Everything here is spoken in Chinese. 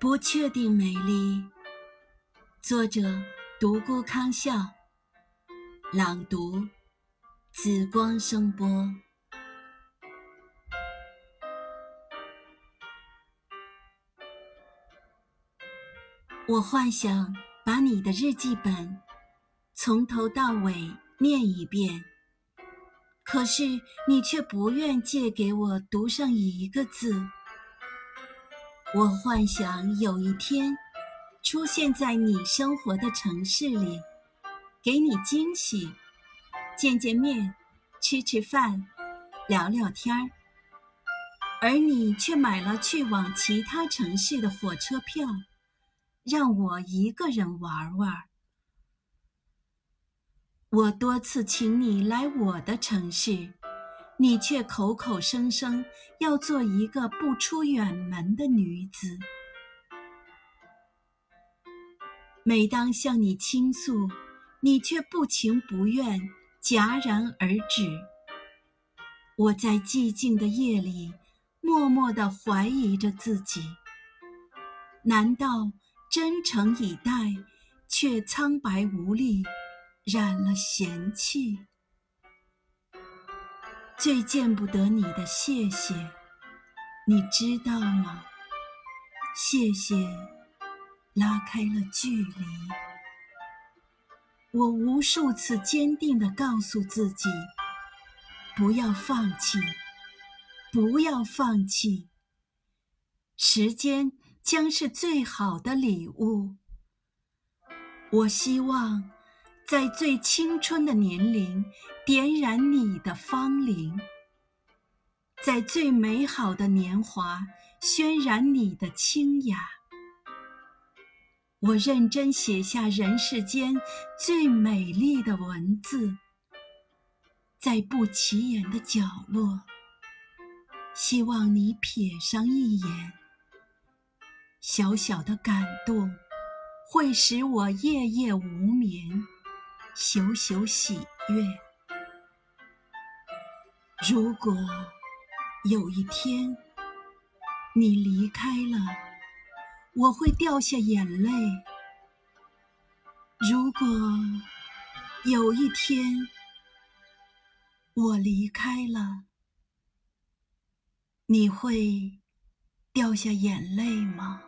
不确定美丽。作者：独孤康笑。朗读：紫光声波。我幻想把你的日记本从头到尾念一遍，可是你却不愿借给我读上一个字。我幻想有一天出现在你生活的城市里，给你惊喜，见见面，吃吃饭，聊聊天儿，而你却买了去往其他城市的火车票，让我一个人玩玩。我多次请你来我的城市。你却口口声声要做一个不出远门的女子。每当向你倾诉，你却不情不愿，戛然而止。我在寂静的夜里，默默地怀疑着自己：难道真诚以待，却苍白无力，染了嫌弃？最见不得你的谢谢，你知道吗？谢谢，拉开了距离。我无数次坚定地告诉自己，不要放弃，不要放弃。时间将是最好的礼物。我希望。在最青春的年龄，点燃你的芳龄；在最美好的年华，渲染你的清雅。我认真写下人世间最美丽的文字，在不起眼的角落，希望你瞥上一眼。小小的感动，会使我夜夜无眠。久久喜悦。如果有一天你离开了，我会掉下眼泪；如果有一天我离开了，你会掉下眼泪吗？